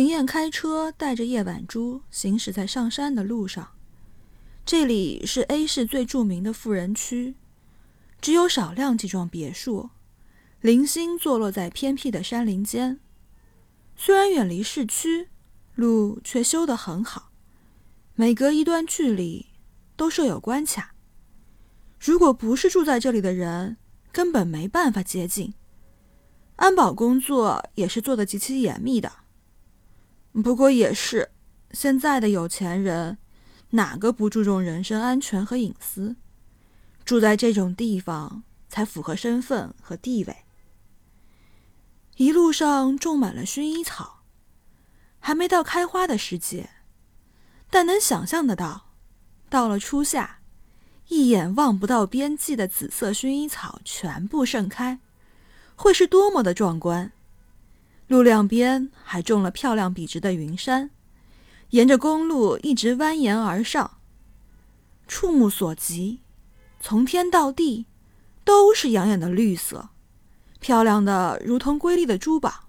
秦燕开车带着叶晚珠行驶在上山的路上。这里是 A 市最著名的富人区，只有少量几幢别墅，零星坐落在偏僻的山林间。虽然远离市区，路却修得很好，每隔一段距离都设有关卡。如果不是住在这里的人，根本没办法接近。安保工作也是做得极其严密的。不过也是，现在的有钱人。哪个不注重人身安全和隐私？住在这种地方才符合身份和地位。一路上种满了薰衣草，还没到开花的时节，但能想象得到，到了初夏，一眼望不到边际的紫色薰衣草全部盛开，会是多么的壮观！路两边还种了漂亮笔直的云杉。沿着公路一直蜿蜒而上，触目所及，从天到地都是养眼的绿色，漂亮的如同瑰丽的珠宝。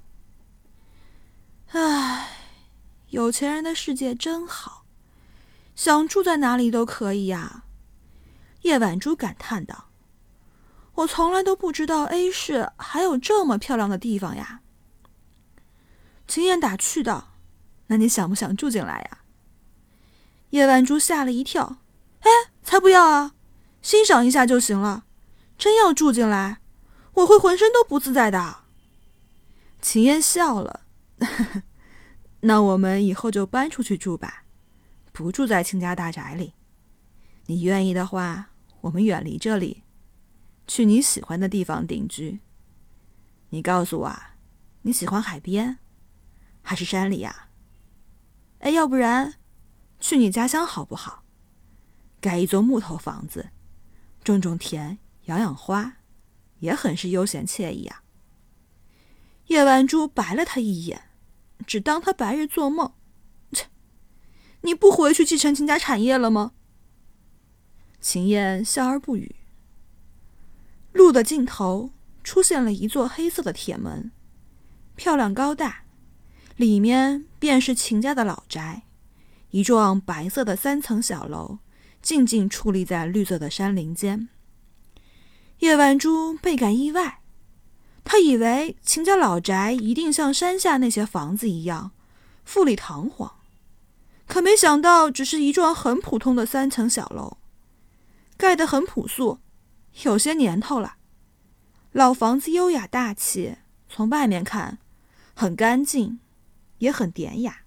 唉，有钱人的世界真好，想住在哪里都可以呀。叶晚珠感叹道：“我从来都不知道 A 市还有这么漂亮的地方呀。”秦燕打趣道。那你想不想住进来呀？叶晚珠吓了一跳，哎，才不要啊！欣赏一下就行了。真要住进来，我会浑身都不自在的。秦燕笑了，那我们以后就搬出去住吧，不住在秦家大宅里。你愿意的话，我们远离这里，去你喜欢的地方定居。你告诉我，你喜欢海边，还是山里呀？哎，要不然，去你家乡好不好？盖一座木头房子，种种田，养养花，也很是悠闲惬意啊。叶晚珠白了他一眼，只当他白日做梦。切，你不回去继承秦家产业了吗？秦燕笑而不语。路的尽头出现了一座黑色的铁门，漂亮高大。里面便是秦家的老宅，一幢白色的三层小楼，静静矗立在绿色的山林间。叶晚珠倍感意外，他以为秦家老宅一定像山下那些房子一样富丽堂皇，可没想到只是一幢很普通的三层小楼，盖得很朴素，有些年头了。老房子优雅大气，从外面看很干净。也很典雅。